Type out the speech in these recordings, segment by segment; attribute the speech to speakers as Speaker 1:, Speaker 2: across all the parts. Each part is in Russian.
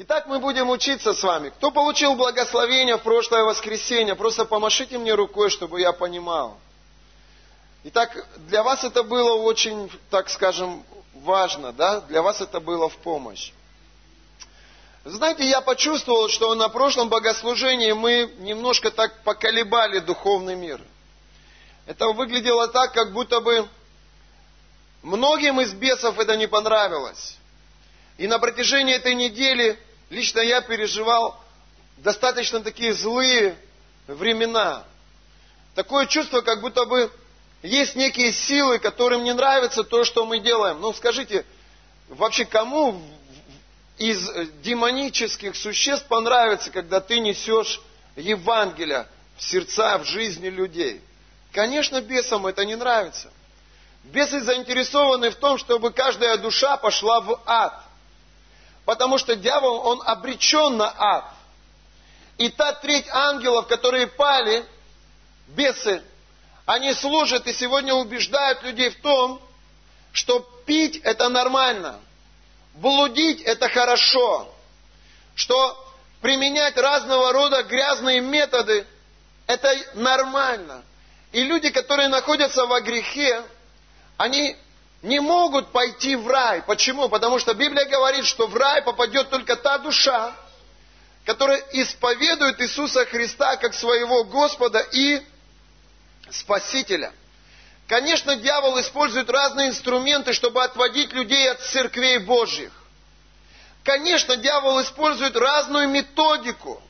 Speaker 1: Итак, мы будем учиться с вами. Кто получил благословение в прошлое воскресенье, просто помашите мне рукой, чтобы я понимал. Итак, для вас это было очень, так скажем, важно, да? Для вас это было в помощь. Знаете, я почувствовал, что на прошлом богослужении мы немножко так поколебали духовный мир. Это выглядело так, как будто бы многим из бесов это не понравилось. И на протяжении этой недели лично я переживал достаточно такие злые времена. Такое чувство, как будто бы есть некие силы, которым не нравится то, что мы делаем. Ну, скажите, вообще кому из э, демонических существ понравится, когда ты несешь Евангелие в сердца, в жизни людей. Конечно, бесам это не нравится. Бесы заинтересованы в том, чтобы каждая душа пошла в ад. Потому что дьявол, он обречен на ад. И та треть ангелов, которые пали, бесы, они служат и сегодня убеждают людей в том, что пить это нормально – блудить это хорошо, что применять разного рода грязные методы это нормально. И люди, которые находятся во грехе, они не могут пойти в рай. Почему? Потому что Библия говорит, что в рай попадет только та душа, которая исповедует Иисуса Христа как своего Господа и Спасителя. Конечно, дьявол использует разные инструменты, чтобы отводить людей от церквей Божьих. Конечно, дьявол использует разную методику,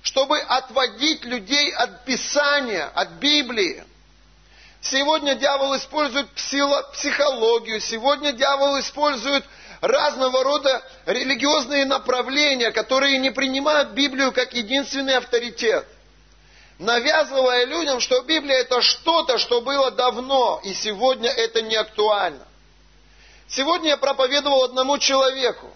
Speaker 1: чтобы отводить людей от Писания, от Библии. Сегодня дьявол использует психологию, сегодня дьявол использует разного рода религиозные направления, которые не принимают Библию как единственный авторитет навязывая людям, что Библия это что-то, что было давно, и сегодня это не актуально. Сегодня я проповедовал одному человеку.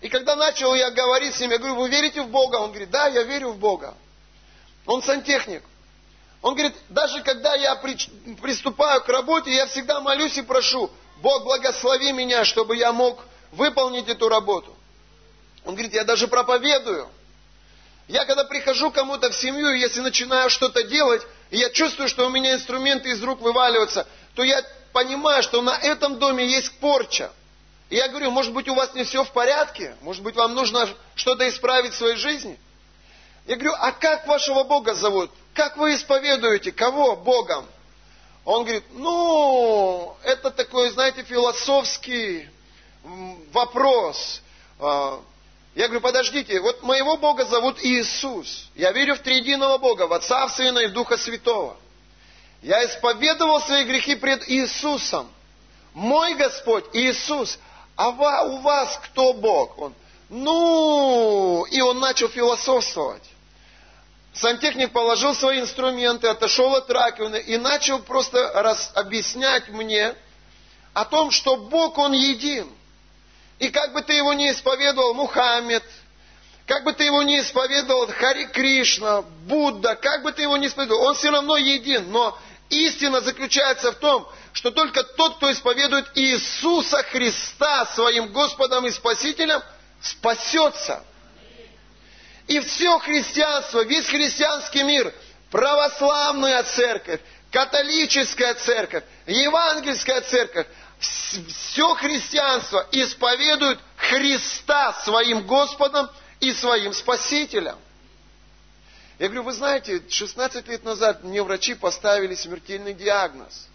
Speaker 1: И когда начал я говорить с ним, я говорю, вы верите в Бога? Он говорит, да, я верю в Бога. Он сантехник. Он говорит, даже когда я приступаю к работе, я всегда молюсь и прошу, Бог благослови меня, чтобы я мог выполнить эту работу. Он говорит, я даже проповедую. Я когда прихожу кому-то в семью, если начинаю что-то делать, и я чувствую, что у меня инструменты из рук вываливаются, то я понимаю, что на этом доме есть порча. И я говорю, может быть, у вас не все в порядке? Может быть, вам нужно что-то исправить в своей жизни? Я говорю, а как вашего Бога зовут? Как вы исповедуете? Кого Богом? Он говорит, ну, это такой, знаете, философский вопрос. А, я говорю, подождите, вот моего Бога зовут Иисус. Я верю в триединого Бога, в Отца, в Сына и в Духа Святого. Я исповедовал свои грехи пред Иисусом. Мой Господь Иисус. А у вас кто Бог? Он, ну, и он начал философствовать. Сантехник положил свои инструменты, отошел от раковины и начал просто раз, объяснять мне о том, что Бог, Он един – и как бы ты его не исповедовал, Мухаммед, как бы ты его не исповедовал, Хари Кришна, Будда, как бы ты его не исповедовал, он все равно един. Но истина заключается в том, что только тот, кто исповедует Иисуса Христа своим Господом и Спасителем, спасется. И все христианство, весь христианский мир, православная церковь, католическая церковь, евангельская церковь, все христианство исповедует Христа своим Господом и своим Спасителем. Я говорю, вы знаете, 16 лет назад мне врачи поставили смертельный диагноз.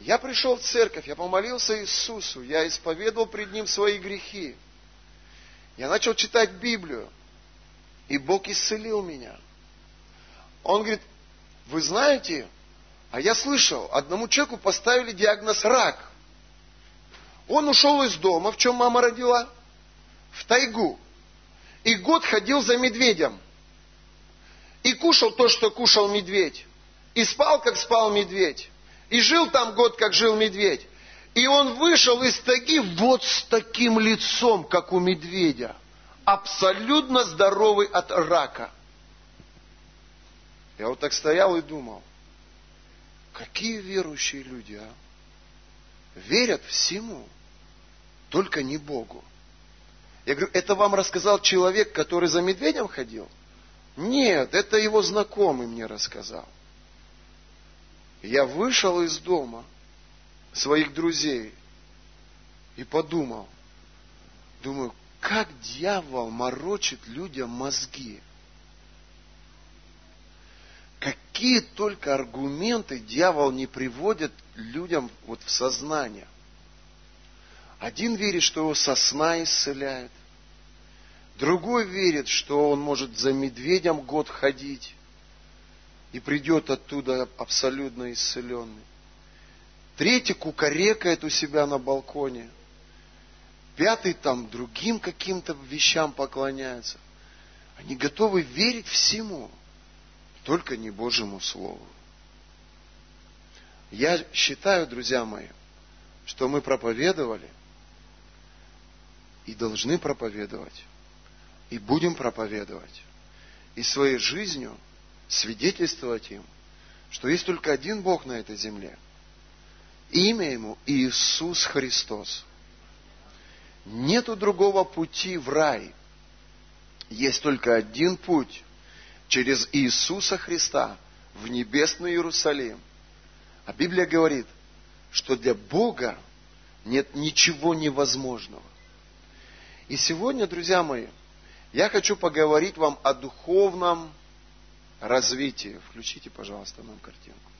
Speaker 1: Я пришел в церковь, я помолился Иисусу, я исповедовал пред Ним свои грехи. Я начал читать Библию, и Бог исцелил меня. Он говорит, вы знаете, а я слышал, одному человеку поставили диагноз рак – он ушел из дома, в чем мама родила? В тайгу. И год ходил за медведем. И кушал то, что кушал медведь. И спал, как спал медведь. И жил там год, как жил медведь. И он вышел из тайги вот с таким лицом, как у медведя. Абсолютно здоровый от рака. Я вот так стоял и думал, какие верующие люди, а? Верят всему только не Богу. Я говорю, это вам рассказал человек, который за медведем ходил? Нет, это его знакомый мне рассказал. Я вышел из дома своих друзей и подумал, думаю, как дьявол морочит людям мозги. Какие только аргументы дьявол не приводит людям вот в сознание. Один верит, что его сосна исцеляет. Другой верит, что он может за медведем год ходить и придет оттуда абсолютно исцеленный. Третий кукарекает у себя на балконе. Пятый там другим каким-то вещам поклоняется. Они готовы верить всему, только не Божьему Слову. Я считаю, друзья мои, что мы проповедовали и должны проповедовать, и будем проповедовать, и своей жизнью свидетельствовать им, что есть только один Бог на этой земле. Имя Ему Иисус Христос. Нету другого пути в рай. Есть только один путь через Иисуса Христа в небесный Иерусалим. А Библия говорит, что для Бога нет ничего невозможного. И сегодня, друзья мои, я хочу поговорить вам о духовном развитии. Включите, пожалуйста, нам картинку.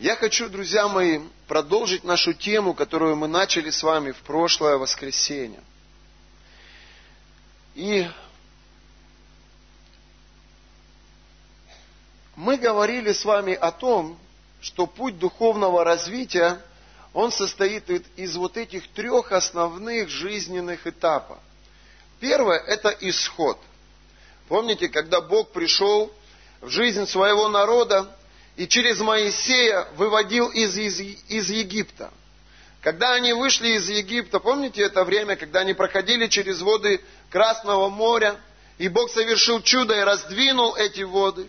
Speaker 1: Я хочу, друзья мои, продолжить нашу тему, которую мы начали с вами в прошлое воскресенье. И мы говорили с вами о том, что путь духовного развития, он состоит из вот этих трех основных жизненных этапов. Первое – это исход. Помните, когда Бог пришел в жизнь своего народа, и через Моисея выводил из, из, из Египта. Когда они вышли из Египта, помните это время, когда они проходили через воды Красного моря, и Бог совершил чудо и раздвинул эти воды.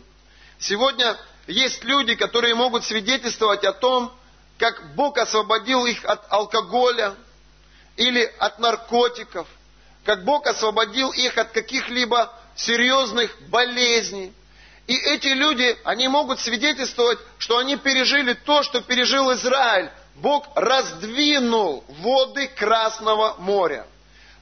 Speaker 1: Сегодня есть люди, которые могут свидетельствовать о том, как Бог освободил их от алкоголя или от наркотиков, как Бог освободил их от каких-либо серьезных болезней. И эти люди, они могут свидетельствовать, что они пережили то, что пережил Израиль. Бог раздвинул воды Красного моря.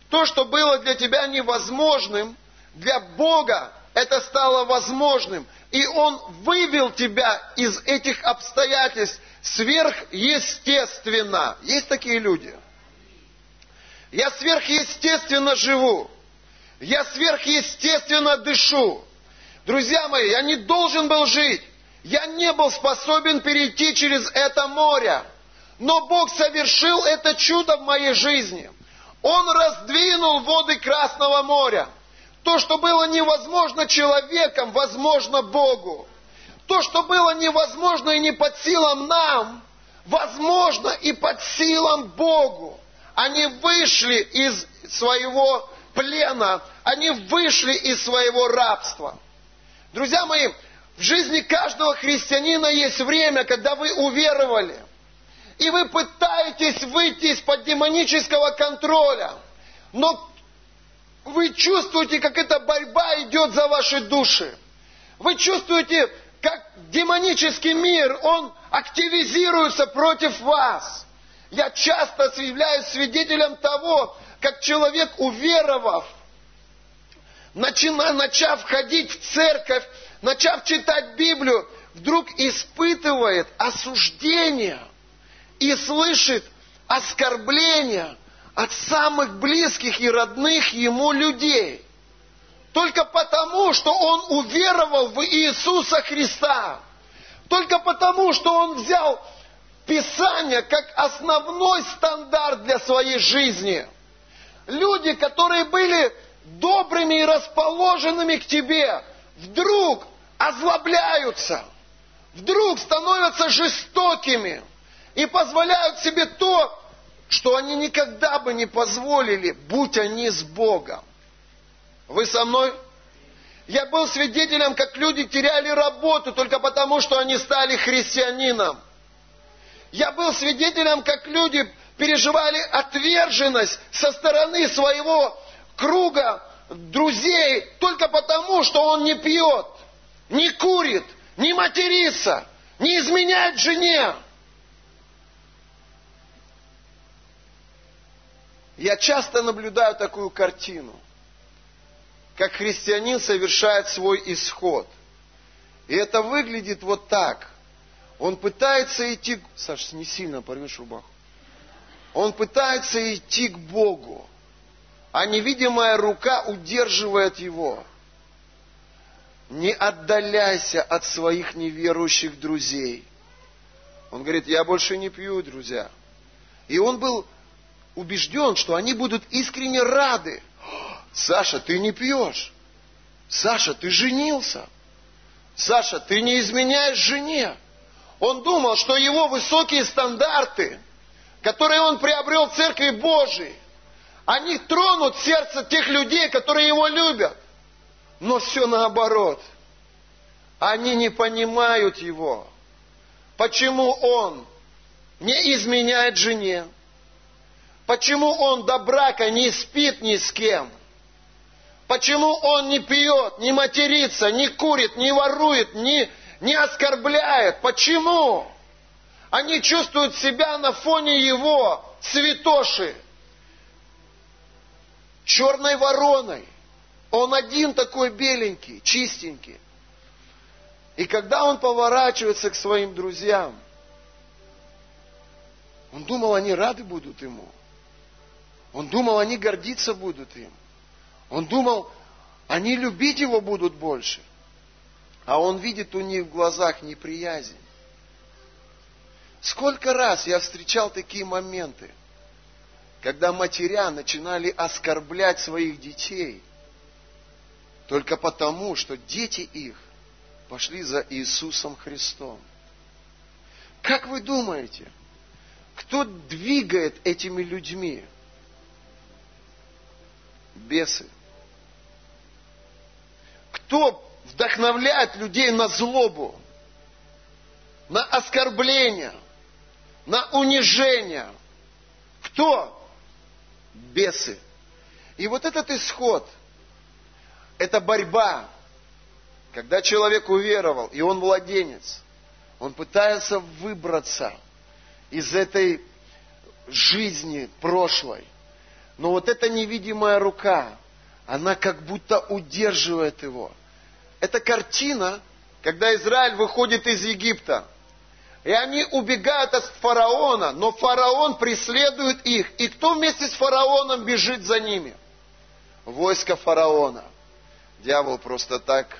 Speaker 1: То, что было для тебя невозможным, для Бога это стало возможным. И Он вывел тебя из этих обстоятельств сверхъестественно. Есть такие люди? Я сверхъестественно живу. Я сверхъестественно дышу. Друзья мои, я не должен был жить. Я не был способен перейти через это море. Но Бог совершил это чудо в моей жизни. Он раздвинул воды Красного моря. То, что было невозможно человеком, возможно Богу. То, что было невозможно и не под силам нам, возможно и под силам Богу. Они вышли из своего плена, они вышли из своего рабства. Друзья мои, в жизни каждого христианина есть время, когда вы уверовали, и вы пытаетесь выйти из-под демонического контроля, но вы чувствуете, как эта борьба идет за ваши души. Вы чувствуете, как демонический мир, он активизируется против вас. Я часто являюсь свидетелем того, как человек, уверовав, начина, начав ходить в церковь, начав читать Библию, вдруг испытывает осуждение и слышит оскорбления от самых близких и родных ему людей. Только потому, что он уверовал в Иисуса Христа. Только потому, что он взял Писание как основной стандарт для своей жизни. Люди, которые были добрыми и расположенными к тебе, вдруг озлобляются, вдруг становятся жестокими и позволяют себе то, что они никогда бы не позволили, будь они с Богом. Вы со мной? Я был свидетелем, как люди теряли работу только потому, что они стали христианином. Я был свидетелем, как люди переживали отверженность со стороны своего круга друзей только потому, что он не пьет, не курит, не матерится, не изменяет жене. Я часто наблюдаю такую картину, как христианин совершает свой исход. И это выглядит вот так. Он пытается идти... Саша, не сильно порвешь рубаху. Он пытается идти к Богу, а невидимая рука удерживает его. Не отдаляйся от своих неверующих друзей. Он говорит, я больше не пью, друзья. И он был убежден, что они будут искренне рады. Саша, ты не пьешь. Саша, ты женился. Саша, ты не изменяешь жене. Он думал, что его высокие стандарты, которые он приобрел в Церкви Божией, они тронут сердце тех людей, которые его любят. Но все наоборот. Они не понимают его. Почему он не изменяет жене? Почему он до брака не спит ни с кем? Почему он не пьет, не матерится, не курит, не ворует, не, не оскорбляет? Почему? Они чувствуют себя на фоне его, святоши, черной вороной. Он один такой беленький, чистенький. И когда он поворачивается к своим друзьям, он думал, они рады будут ему. Он думал, они гордиться будут им. Он думал, они любить его будут больше. А он видит у них в глазах неприязнь. Сколько раз я встречал такие моменты, когда матеря начинали оскорблять своих детей только потому, что дети их пошли за Иисусом Христом. Как вы думаете, кто двигает этими людьми? бесы. Кто вдохновляет людей на злобу, на оскорбление, на унижение? Кто? Бесы. И вот этот исход, это борьба. Когда человек уверовал, и он младенец, он пытается выбраться из этой жизни прошлой – но вот эта невидимая рука, она как будто удерживает его. Это картина, когда Израиль выходит из Египта. И они убегают от фараона, но фараон преследует их. И кто вместе с фараоном бежит за ними? Войско фараона. Дьявол просто так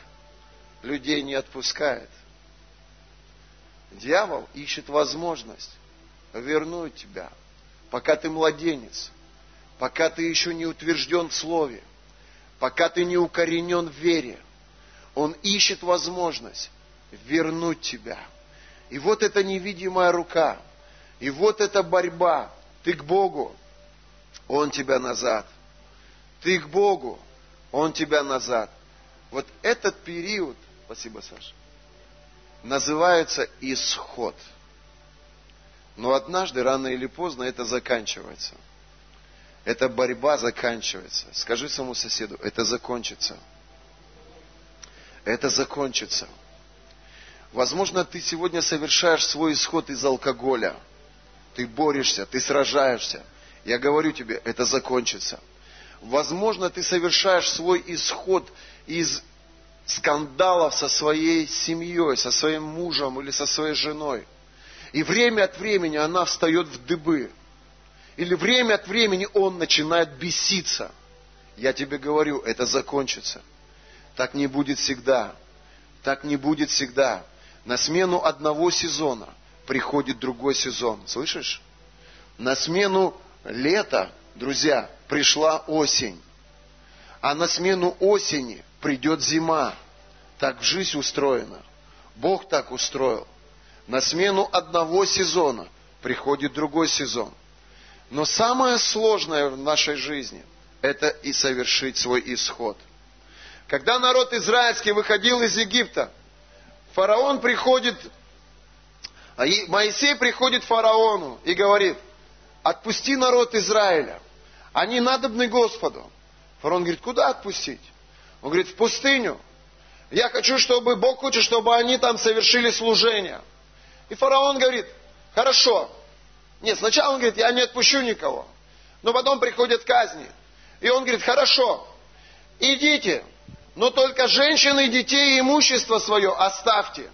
Speaker 1: людей не отпускает. Дьявол ищет возможность вернуть тебя, пока ты младенец, пока ты еще не утвержден в Слове, пока ты не укоренен в вере, Он ищет возможность вернуть тебя. И вот эта невидимая рука, и вот эта борьба. Ты к Богу, Он тебя назад. Ты к Богу, Он тебя назад. Вот этот период, спасибо, Саша, называется исход. Но однажды, рано или поздно, это заканчивается – эта борьба заканчивается. Скажи своему соседу, это закончится. Это закончится. Возможно, ты сегодня совершаешь свой исход из алкоголя. Ты борешься, ты сражаешься. Я говорю тебе, это закончится. Возможно, ты совершаешь свой исход из скандалов со своей семьей, со своим мужем или со своей женой. И время от времени она встает в дыбы или время от времени он начинает беситься. Я тебе говорю, это закончится. Так не будет всегда. Так не будет всегда. На смену одного сезона приходит другой сезон. Слышишь? На смену лета, друзья, пришла осень. А на смену осени придет зима. Так жизнь устроена. Бог так устроил. На смену одного сезона приходит другой сезон. Но самое сложное в нашей жизни – это и совершить свой исход. Когда народ израильский выходил из Египта, фараон приходит, а Моисей приходит фараону и говорит, отпусти народ Израиля. Они надобны Господу. Фараон говорит, куда отпустить? Он говорит, в пустыню. Я хочу, чтобы, Бог хочет, чтобы они там совершили служение. И фараон говорит, хорошо. Нет, сначала он говорит, я не отпущу никого. Но потом приходят казни. И он говорит, хорошо, идите, но только женщины, детей и имущество свое оставьте.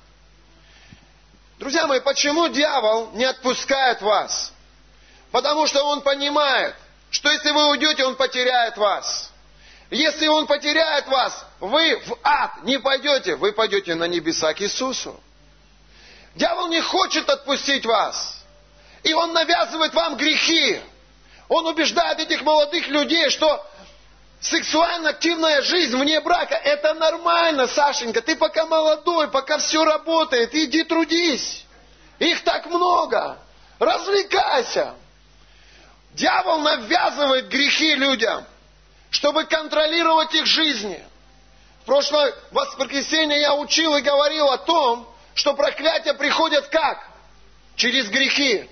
Speaker 1: Друзья мои, почему дьявол не отпускает вас? Потому что он понимает, что если вы уйдете, он потеряет вас. Если он потеряет вас, вы в ад не пойдете, вы пойдете на небеса к Иисусу. Дьявол не хочет отпустить вас. И он навязывает вам грехи. Он убеждает этих молодых людей, что сексуально активная жизнь вне брака – это нормально, Сашенька. Ты пока молодой, пока все работает, иди трудись. Их так много. Развлекайся. Дьявол навязывает грехи людям, чтобы контролировать их жизни. В прошлое воскресенье я учил и говорил о том, что проклятия приходят как? Через грехи.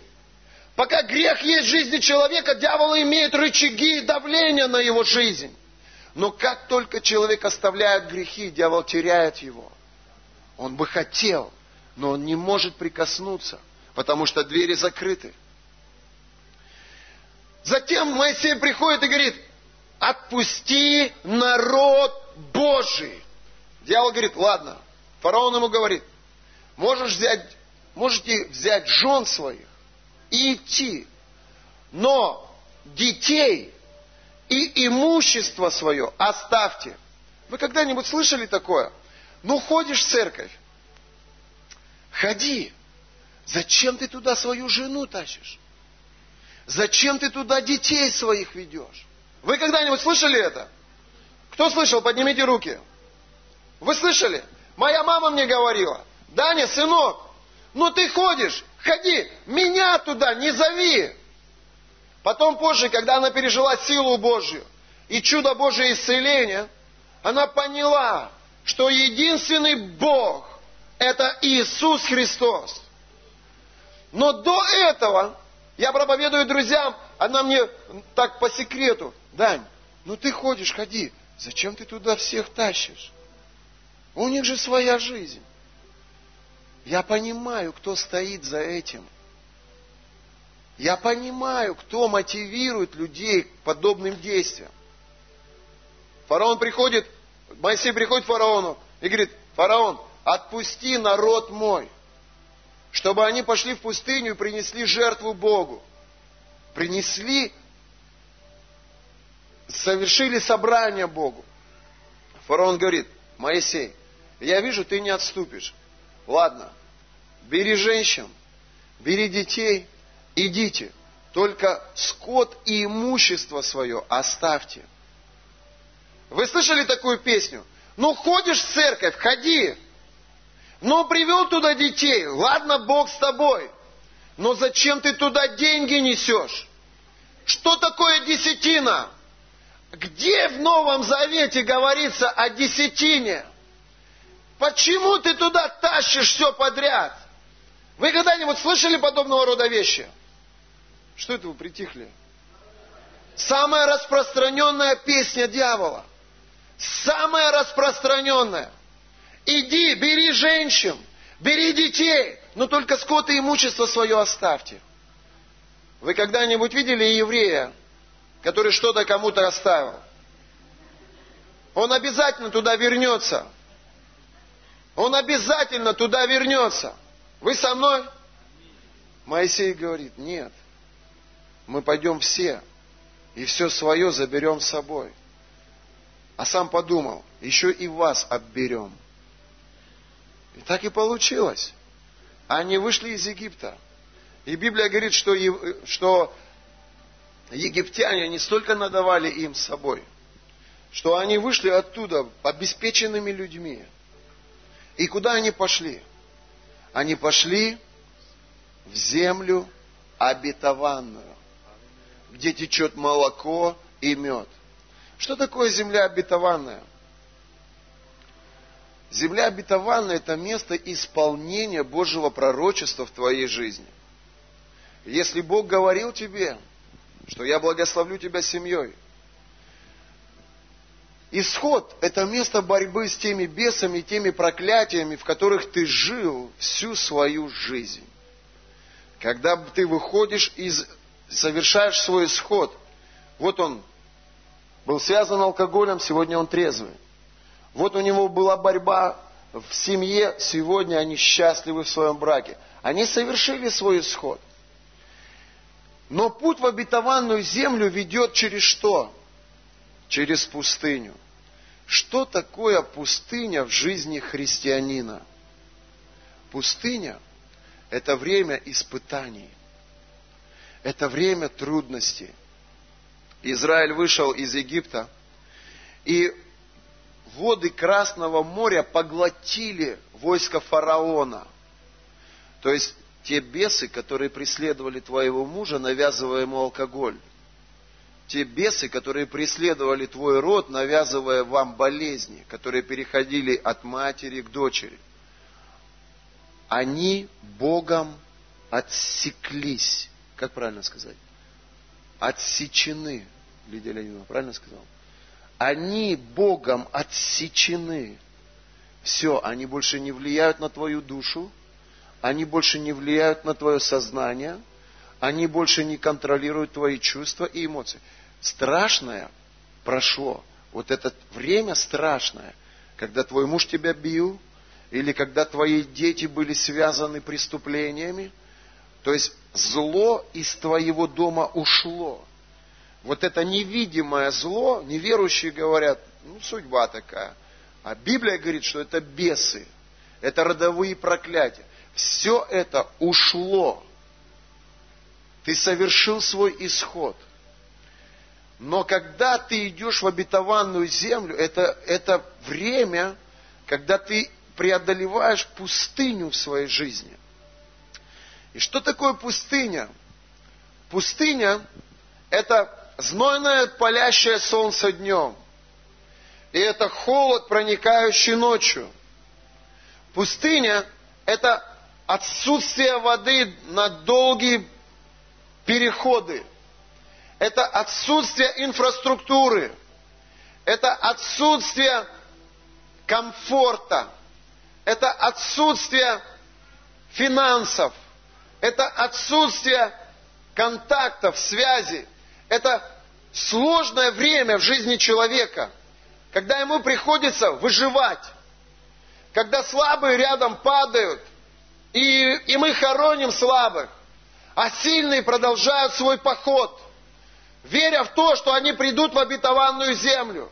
Speaker 1: Пока грех есть в жизни человека, дьявол имеет рычаги давления на его жизнь. Но как только человек оставляет грехи, дьявол теряет его. Он бы хотел, но он не может прикоснуться, потому что двери закрыты. Затем Моисей приходит и говорит, отпусти народ Божий. Дьявол говорит, ладно. Фараон ему говорит, можешь взять, можете взять жен своих и идти, но детей и имущество свое оставьте. Вы когда-нибудь слышали такое? Ну, ходишь в церковь, ходи. Зачем ты туда свою жену тащишь? Зачем ты туда детей своих ведешь? Вы когда-нибудь слышали это? Кто слышал? Поднимите руки. Вы слышали? Моя мама мне говорила, Даня, сынок, ну ты ходишь, ходи, меня туда не зови. Потом позже, когда она пережила силу Божью и чудо Божие исцеления, она поняла, что единственный Бог – это Иисус Христос. Но до этого я проповедую друзьям, она мне так по секрету, Дань, ну ты ходишь, ходи, зачем ты туда всех тащишь? У них же своя жизнь. Я понимаю, кто стоит за этим. Я понимаю, кто мотивирует людей к подобным действиям. Фараон приходит, Моисей приходит к фараону и говорит, фараон, отпусти народ мой, чтобы они пошли в пустыню и принесли жертву Богу. Принесли, совершили собрание Богу. Фараон говорит, Моисей, я вижу, ты не отступишь. Ладно, бери женщин, бери детей, идите, только скот и имущество свое оставьте. Вы слышали такую песню? Ну, ходишь в церковь, ходи. Но привел туда детей, ладно, Бог с тобой. Но зачем ты туда деньги несешь? Что такое десятина? Где в Новом Завете говорится о десятине? Почему ты туда тащишь все подряд? Вы когда-нибудь слышали подобного рода вещи? Что это вы притихли? Самая распространенная песня дьявола. Самая распространенная. Иди, бери женщин, бери детей, но только скот и имущество свое оставьте. Вы когда-нибудь видели еврея, который что-то кому-то оставил? Он обязательно туда вернется. Он обязательно туда вернется. Вы со мной? Моисей говорит, нет. Мы пойдем все и все свое заберем с собой. А сам подумал, еще и вас обберем. И так и получилось. Они вышли из Египта. И Библия говорит, что, что египтяне не столько надавали им с собой, что они вышли оттуда обеспеченными людьми. И куда они пошли? Они пошли в землю обетованную, где течет молоко и мед. Что такое земля обетованная? Земля обетованная – это место исполнения Божьего пророчества в твоей жизни. Если Бог говорил тебе, что я благословлю тебя семьей. Исход – это место борьбы с теми бесами, теми проклятиями, в которых ты жил всю свою жизнь. Когда ты выходишь из, совершаешь свой исход, вот он был связан алкоголем, сегодня он трезвый. Вот у него была борьба в семье, сегодня они счастливы в своем браке. Они совершили свой исход. Но путь в обетованную землю ведет через что? Через пустыню. Что такое пустыня в жизни христианина? Пустыня – это время испытаний. Это время трудностей. Израиль вышел из Египта, и воды Красного моря поглотили войско фараона. То есть те бесы, которые преследовали твоего мужа, навязывая ему алкоголь. Те бесы, которые преследовали твой род, навязывая вам болезни, которые переходили от матери к дочери. Они Богом отсеклись. Как правильно сказать? Отсечены. Лидия Леонидовна, правильно сказал? Они Богом отсечены. Все, они больше не влияют на твою душу, они больше не влияют на твое сознание, они больше не контролируют твои чувства и эмоции. Страшное прошло. Вот это время страшное, когда твой муж тебя бил, или когда твои дети были связаны преступлениями, то есть зло из твоего дома ушло вот это невидимое зло, неверующие говорят, ну, судьба такая. А Библия говорит, что это бесы, это родовые проклятия. Все это ушло. Ты совершил свой исход. Но когда ты идешь в обетованную землю, это, это время, когда ты преодолеваешь пустыню в своей жизни. И что такое пустыня? Пустыня – это знойное палящее солнце днем. И это холод, проникающий ночью. Пустыня – это отсутствие воды на долгие переходы. Это отсутствие инфраструктуры. Это отсутствие комфорта. Это отсутствие финансов. Это отсутствие контактов, связи это сложное время в жизни человека, когда ему приходится выживать, когда слабые рядом падают, и, и мы хороним слабых, а сильные продолжают свой поход, веря в то, что они придут в обетованную землю,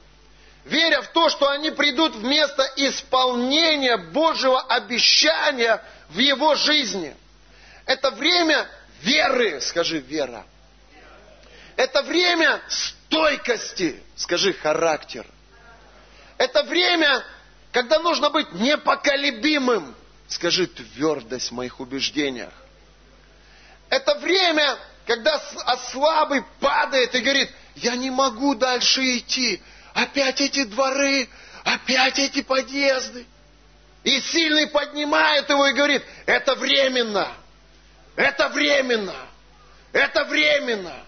Speaker 1: веря в то, что они придут в место исполнения Божьего обещания в его жизни. Это время веры, скажи вера. Это время стойкости, скажи характер. Это время, когда нужно быть непоколебимым, скажи твердость в моих убеждениях. Это время, когда слабый падает и говорит, я не могу дальше идти. Опять эти дворы, опять эти подъезды. И сильный поднимает его и говорит, это временно, это временно, это временно.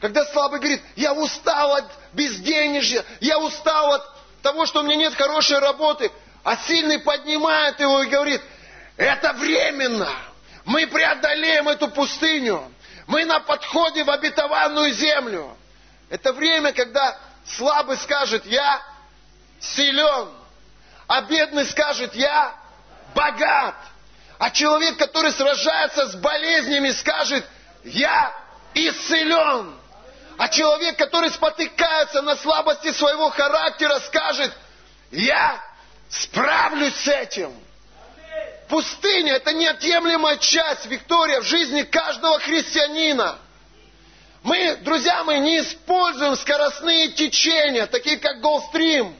Speaker 1: Когда слабый говорит, я устал от безденежья, я устал от того, что у меня нет хорошей работы, а сильный поднимает его и говорит, это временно, мы преодолеем эту пустыню, мы на подходе в обетованную землю. Это время, когда слабый скажет, я силен, а бедный скажет, я богат. А человек, который сражается с болезнями, скажет, я исцелен. А человек, который спотыкается на слабости своего характера, скажет, я справлюсь с этим. Пустыня – это неотъемлемая часть, Виктория, в жизни каждого христианина. Мы, друзья мои, не используем скоростные течения, такие как Голстрим,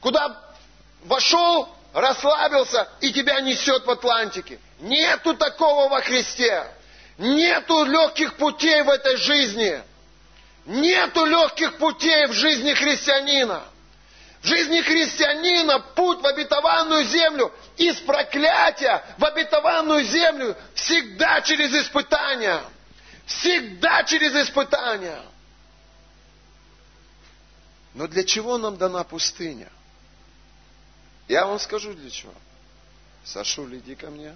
Speaker 1: куда вошел, расслабился и тебя несет в Атлантике. Нету такого во Христе. Нету легких путей в этой жизни. Нету легких путей в жизни христианина. В жизни христианина путь в обетованную землю из проклятия в обетованную землю всегда через испытания. Всегда через испытания. Но для чего нам дана пустыня? Я вам скажу для чего. Сашу, иди ко мне.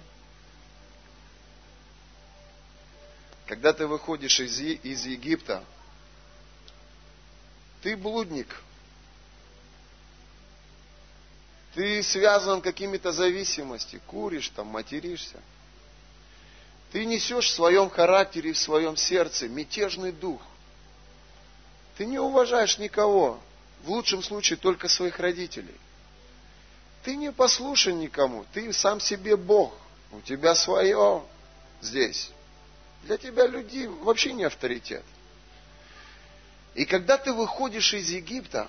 Speaker 1: Когда ты выходишь из, из Египта, ты блудник. Ты связан какими-то зависимостями, куришь там, материшься. Ты несешь в своем характере, в своем сердце мятежный дух. Ты не уважаешь никого, в лучшем случае только своих родителей. Ты не послушен никому, ты сам себе Бог, у тебя свое здесь. Для тебя люди вообще не авторитет. И когда ты выходишь из Египта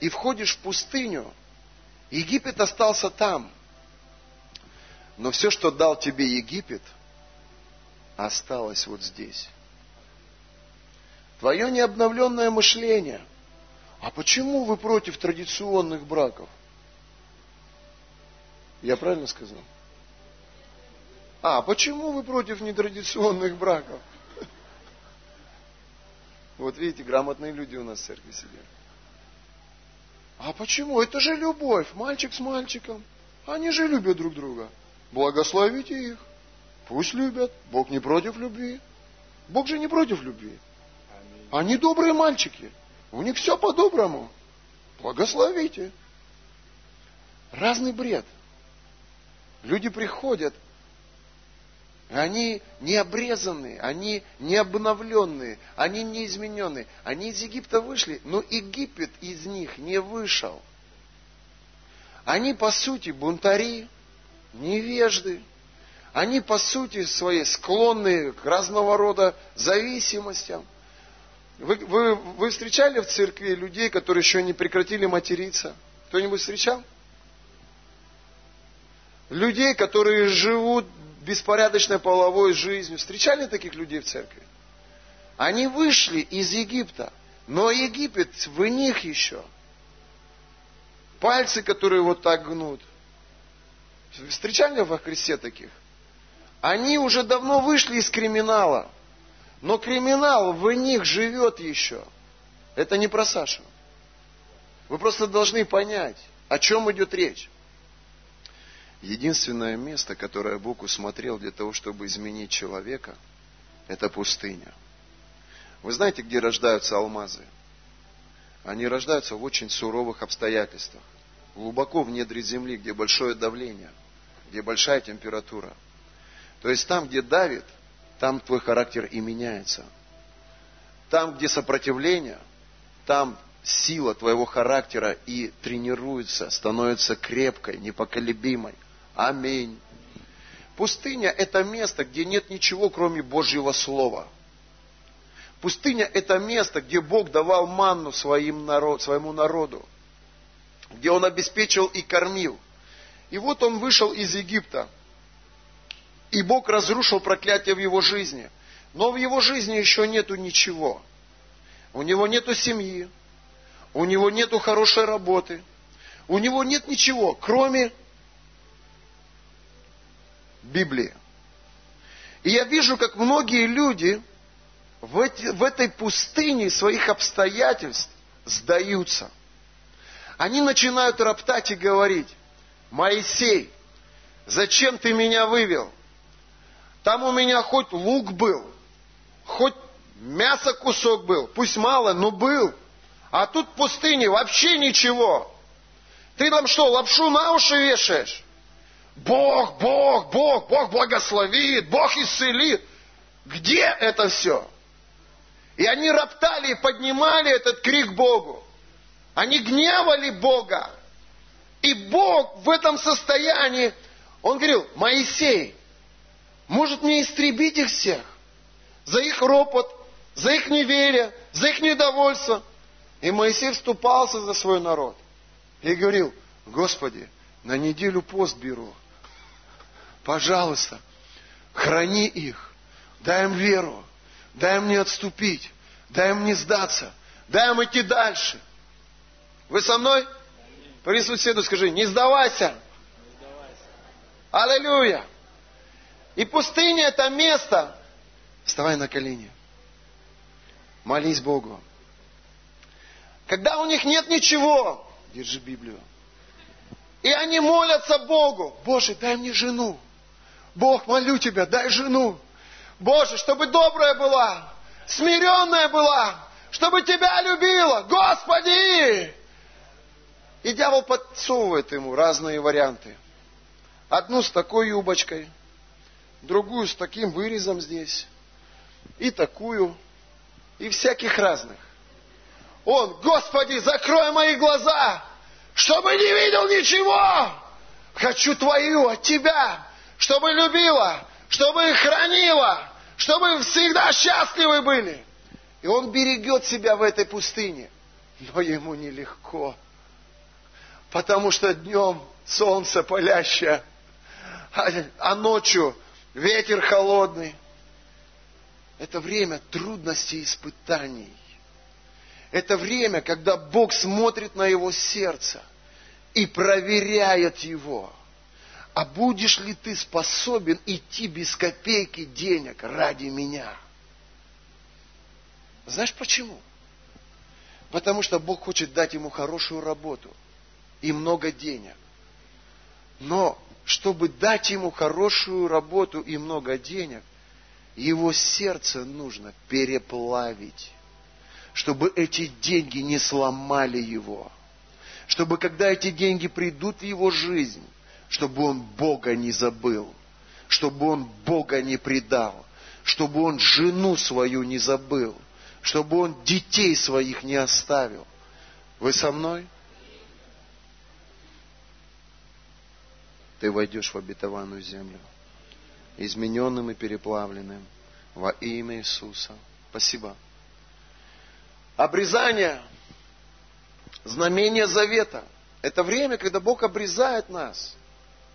Speaker 1: и входишь в пустыню, Египет остался там. Но все, что дал тебе Египет, осталось вот здесь. Твое необновленное мышление. А почему вы против традиционных браков? Я правильно сказал? А, почему вы против нетрадиционных браков? Вот видите, грамотные люди у нас в церкви сидят. А почему? Это же любовь. Мальчик с мальчиком. Они же любят друг друга. Благословите их. Пусть любят. Бог не против любви. Бог же не против любви. Они добрые мальчики. У них все по-доброму. Благословите. Разный бред. Люди приходят, они не обрезанные, они не обновленные, они не измененные. Они из Египта вышли, но Египет из них не вышел. Они, по сути, бунтари, невежды. Они, по сути своей, склонны к разного рода зависимостям. Вы, вы, вы встречали в церкви людей, которые еще не прекратили материться? Кто-нибудь встречал? Людей, которые живут беспорядочной половой жизнью. Встречали таких людей в церкви? Они вышли из Египта, но Египет в них еще. Пальцы, которые вот так гнут. Встречали во Христе таких? Они уже давно вышли из криминала. Но криминал в них живет еще. Это не про Сашу. Вы просто должны понять, о чем идет речь. Единственное место, которое Бог усмотрел для того, чтобы изменить человека, это пустыня. Вы знаете, где рождаются алмазы? Они рождаются в очень суровых обстоятельствах. Глубоко в недре земли, где большое давление, где большая температура. То есть там, где давит, там твой характер и меняется. Там, где сопротивление, там сила твоего характера и тренируется, становится крепкой, непоколебимой. Аминь. Пустыня – это место, где нет ничего, кроме Божьего Слова. Пустыня – это место, где Бог давал манну своим народ, своему народу, где Он обеспечил и кормил. И вот он вышел из Египта, и Бог разрушил проклятие в его жизни. Но в его жизни еще нету ничего. У него нету семьи, у него нету хорошей работы, у него нет ничего, кроме Библии. И я вижу, как многие люди в, эти, в этой пустыне своих обстоятельств сдаются. Они начинают роптать и говорить, Моисей, зачем ты меня вывел? Там у меня хоть лук был, хоть мясо кусок был, пусть мало, но был. А тут в пустыне вообще ничего. Ты там что, лапшу на уши вешаешь? Бог, Бог, Бог, Бог благословит, Бог исцелит. Где это все? И они роптали и поднимали этот крик Богу. Они гневали Бога. И Бог в этом состоянии, Он говорил, Моисей, может мне истребить их всех? За их ропот, за их неверие, за их недовольство. И Моисей вступался за свой народ. И говорил, Господи, на неделю пост беру – пожалуйста, храни их, дай им веру, дай им не отступить, дай им не сдаться, дай им идти дальше. Вы со мной? При соседу скажи, не сдавайся. Аллилуйя. И пустыня это место. Вставай на колени. Молись Богу. Когда у них нет ничего, держи Библию. И они молятся Богу. Боже, дай мне жену. Бог, молю тебя, дай жену. Боже, чтобы добрая была, смиренная была, чтобы тебя любила. Господи! И дьявол подсовывает ему разные варианты. Одну с такой юбочкой, другую с таким вырезом здесь, и такую, и всяких разных. Он, Господи, закрой мои глаза, чтобы не видел ничего. Хочу Твою от Тебя, чтобы любила, чтобы хранила, чтобы всегда счастливы были. И он берегет себя в этой пустыне. Но ему нелегко. Потому что днем солнце палящее, а, а ночью ветер холодный. Это время трудностей и испытаний. Это время, когда Бог смотрит на его сердце и проверяет его. А будешь ли ты способен идти без копейки денег ради меня? Знаешь почему? Потому что Бог хочет дать ему хорошую работу и много денег. Но чтобы дать ему хорошую работу и много денег, его сердце нужно переплавить чтобы эти деньги не сломали его. Чтобы когда эти деньги придут в его жизнь, чтобы он Бога не забыл, чтобы он Бога не предал, чтобы он жену свою не забыл, чтобы он детей своих не оставил. Вы со мной? Ты войдешь в обетованную землю, измененным и переплавленным во имя Иисуса. Спасибо. Обрезание, знамение завета. Это время, когда Бог обрезает нас.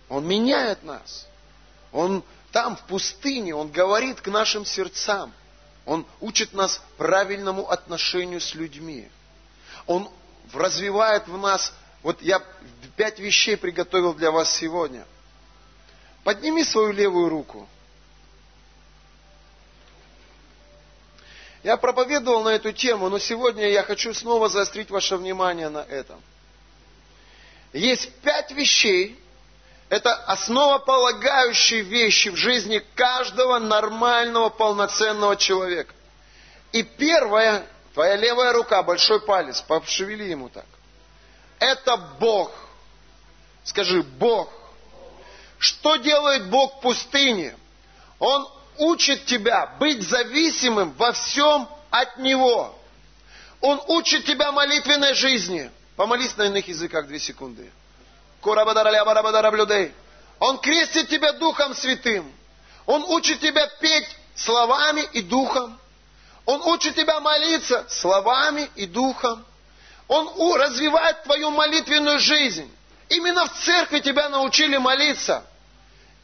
Speaker 1: Он меняет нас. Он там, в пустыне, Он говорит к нашим сердцам. Он учит нас правильному отношению с людьми. Он развивает в нас, вот я пять вещей приготовил для вас сегодня. Подними свою левую руку. Я проповедовал на эту тему, но сегодня я хочу снова заострить ваше внимание на этом. Есть пять вещей, это основополагающие вещи в жизни каждого нормального, полноценного человека. И первое, твоя левая рука, большой палец, пошевели ему так. Это Бог. Скажи, Бог. Что делает Бог в пустыне? Он учит тебя быть зависимым во всем от Него. Он учит тебя молитвенной жизни. Помолись на иных языках две секунды. Он крестит тебя Духом Святым. Он учит тебя петь словами и Духом. Он учит тебя молиться словами и Духом. Он развивает твою молитвенную жизнь. Именно в церкви тебя научили молиться.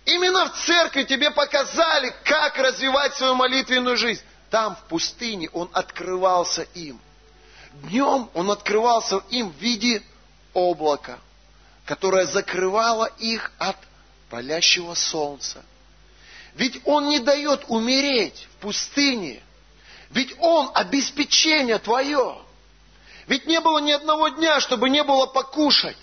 Speaker 1: Именно в церкви тебе показали, как развивать свою молитвенную жизнь. Там, в пустыне, он открывался им. Днем он открывался им в виде облака, которое закрывало их от палящего солнца. Ведь он не дает умереть в пустыне. Ведь он обеспечение твое. Ведь не было ни одного дня, чтобы не было покушать.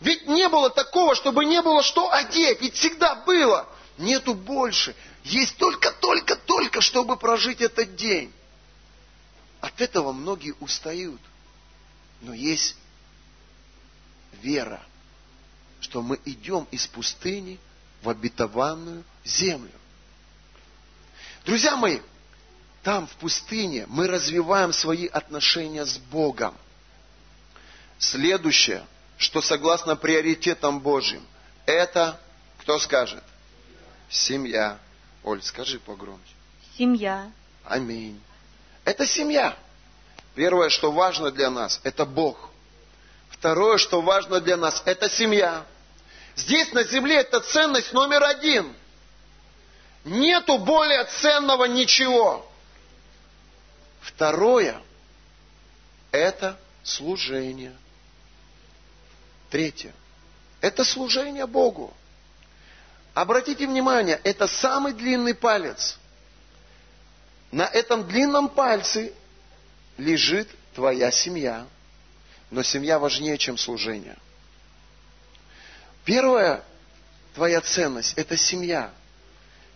Speaker 1: Ведь не было такого, чтобы не было что одеть. Ведь всегда было. Нету больше. Есть только, только, только, чтобы прожить этот день. От этого многие устают. Но есть вера, что мы идем из пустыни в обетованную землю. Друзья мои, там, в пустыне, мы развиваем свои отношения с Богом. Следующее – что согласно приоритетам Божьим, это, кто скажет? Семья. Оль, скажи погромче.
Speaker 2: Семья.
Speaker 1: Аминь. Это семья. Первое, что важно для нас, это Бог. Второе, что важно для нас, это семья. Здесь на земле это ценность номер один. Нету более ценного ничего. Второе, это служение. Третье. Это служение Богу. Обратите внимание, это самый длинный палец. На этом длинном пальце лежит твоя семья. Но семья важнее, чем служение. Первая твоя ценность – это семья.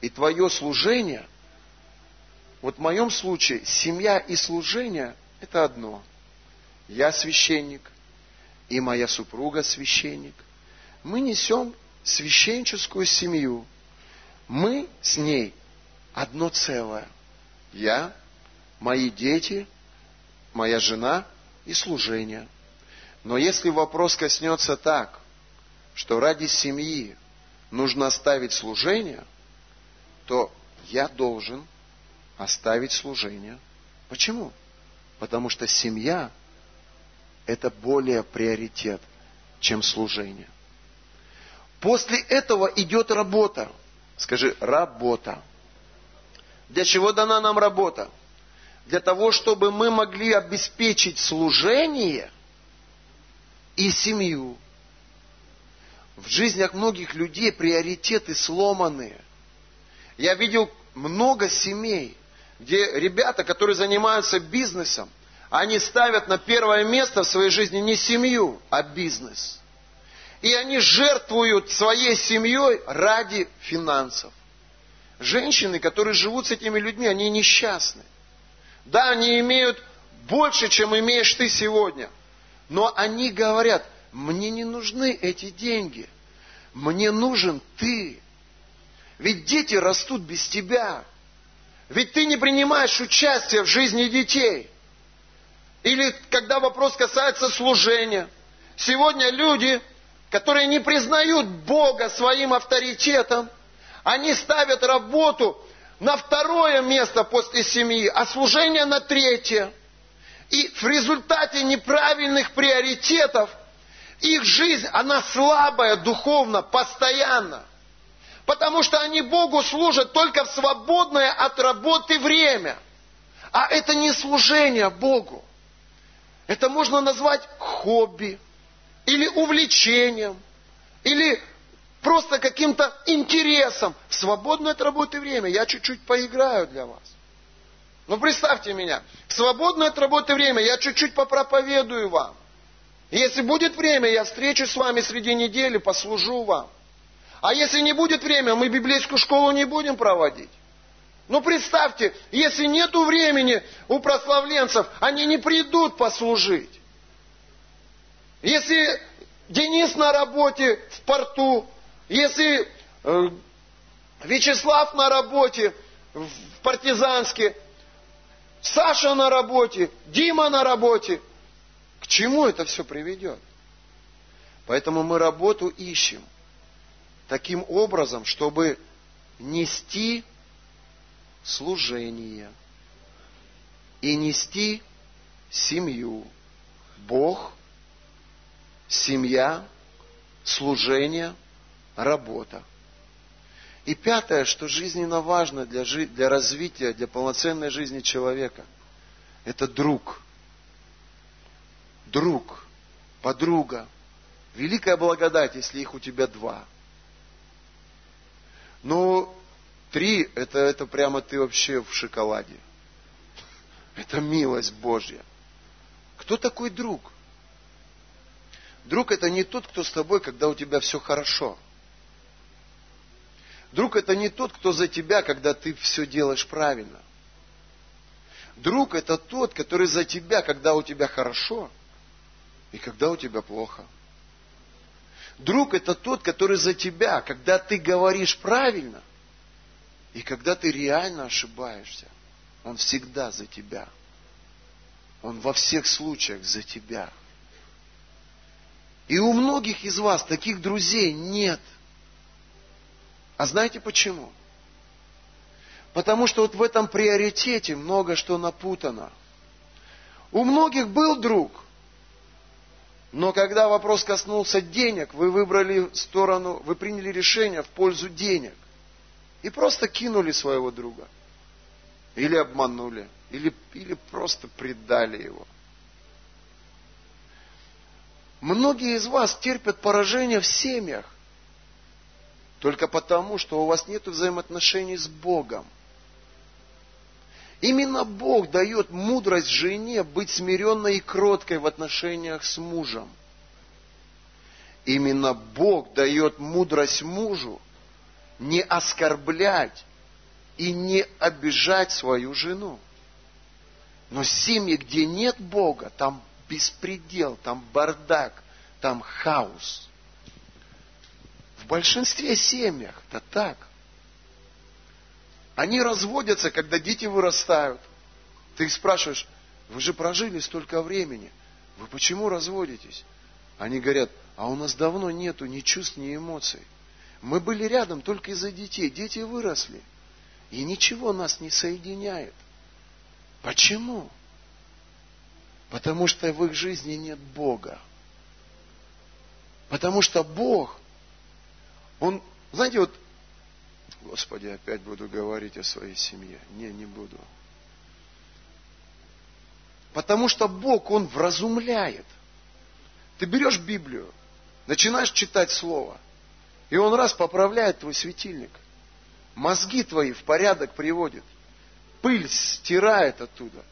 Speaker 1: И твое служение, вот в моем случае, семья и служение – это одно. Я священник, и моя супруга священник. Мы несем священческую семью. Мы с ней одно целое. Я, мои дети, моя жена и служение. Но если вопрос коснется так, что ради семьи нужно оставить служение, то я должен оставить служение. Почему? Потому что семья – это более приоритет, чем служение. После этого идет работа. Скажи, работа. Для чего дана нам работа? Для того, чтобы мы могли обеспечить служение и семью. В жизнях многих людей приоритеты сломанные. Я видел много семей, где ребята, которые занимаются бизнесом, они ставят на первое место в своей жизни не семью, а бизнес. И они жертвуют своей семьей ради финансов. Женщины, которые живут с этими людьми, они несчастны. Да, они имеют больше, чем имеешь ты сегодня. Но они говорят, мне не нужны эти деньги. Мне нужен ты. Ведь дети растут без тебя. Ведь ты не принимаешь участие в жизни детей. Или когда вопрос касается служения. Сегодня люди, которые не признают Бога своим авторитетом, они ставят работу на второе место после семьи, а служение на третье. И в результате неправильных приоритетов их жизнь, она слабая духовно, постоянно. Потому что они Богу служат только в свободное от работы время. А это не служение Богу. Это можно назвать хобби, или увлечением, или просто каким-то интересом. В свободное от работы время я чуть-чуть поиграю для вас. Ну представьте меня, в свободное от работы время я чуть-чуть попроповедую вам. Если будет время, я встречусь с вами среди недели, послужу вам. А если не будет время, мы библейскую школу не будем проводить. Ну представьте, если нет времени у прославленцев, они не придут послужить. Если Денис на работе в порту, если э, Вячеслав на работе в партизанске, Саша на работе, Дима на работе, чему это все приведет? Поэтому мы работу ищем таким образом, чтобы нести служение и нести семью. Бог, семья, служение, работа. И пятое, что жизненно важно для, жи- для развития, для полноценной жизни человека, это друг – друг, подруга. Великая благодать, если их у тебя два. Ну, три, это, это прямо ты вообще в шоколаде. Это милость Божья. Кто такой друг? Друг это не тот, кто с тобой, когда у тебя все хорошо. Друг это не тот, кто за тебя, когда ты все делаешь правильно. Друг это тот, который за тебя, когда у тебя хорошо, и когда у тебя плохо. Друг это тот, который за тебя, когда ты говоришь правильно, и когда ты реально ошибаешься. Он всегда за тебя. Он во всех случаях за тебя. И у многих из вас таких друзей нет. А знаете почему? Потому что вот в этом приоритете много что напутано. У многих был друг – но когда вопрос коснулся денег, вы выбрали сторону, вы приняли решение в пользу денег. И просто кинули своего друга. Или обманули. Или, или просто предали его. Многие из вас терпят поражение в семьях. Только потому, что у вас нет взаимоотношений с Богом. Именно Бог дает мудрость жене быть смиренной и кроткой в отношениях с мужем. Именно Бог дает мудрость мужу не оскорблять и не обижать свою жену. Но семьи, где нет Бога, там беспредел, там бардак, там хаос. В большинстве семьях это так. Они разводятся, когда дети вырастают. Ты их спрашиваешь, вы же прожили столько времени, вы почему разводитесь? Они говорят, а у нас давно нету ни чувств, ни эмоций. Мы были рядом только из-за детей, дети выросли. И ничего нас не соединяет. Почему? Потому что в их жизни нет Бога. Потому что Бог, Он, знаете, вот Господи, опять буду говорить о своей семье. Не, не буду. Потому что Бог, Он вразумляет. Ты берешь Библию, начинаешь читать Слово, и Он раз поправляет твой светильник. Мозги твои в порядок приводит. Пыль стирает оттуда.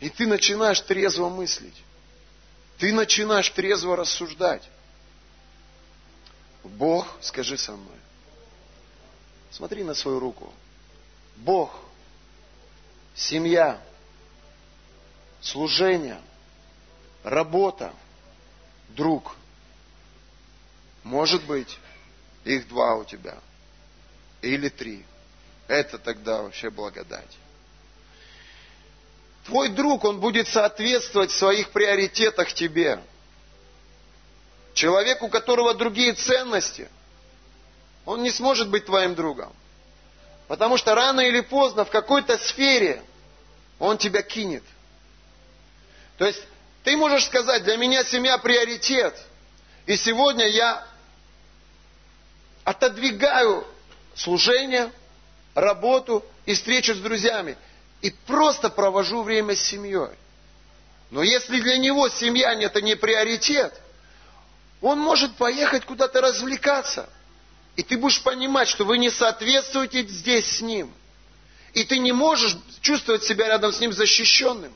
Speaker 1: И ты начинаешь трезво мыслить. Ты начинаешь трезво рассуждать. Бог, скажи со мной, Смотри на свою руку. Бог, семья, служение, работа, друг. Может быть, их два у тебя. Или три. Это тогда вообще благодать. Твой друг, он будет соответствовать в своих приоритетах тебе. Человек, у которого другие ценности – он не сможет быть твоим другом. Потому что рано или поздно в какой-то сфере он тебя кинет. То есть ты можешь сказать, для меня семья приоритет. И сегодня я отодвигаю служение, работу и встречу с друзьями. И просто провожу время с семьей. Но если для него семья это не приоритет, он может поехать куда-то развлекаться. И ты будешь понимать, что вы не соответствуете здесь с Ним. И ты не можешь чувствовать себя рядом с Ним защищенным.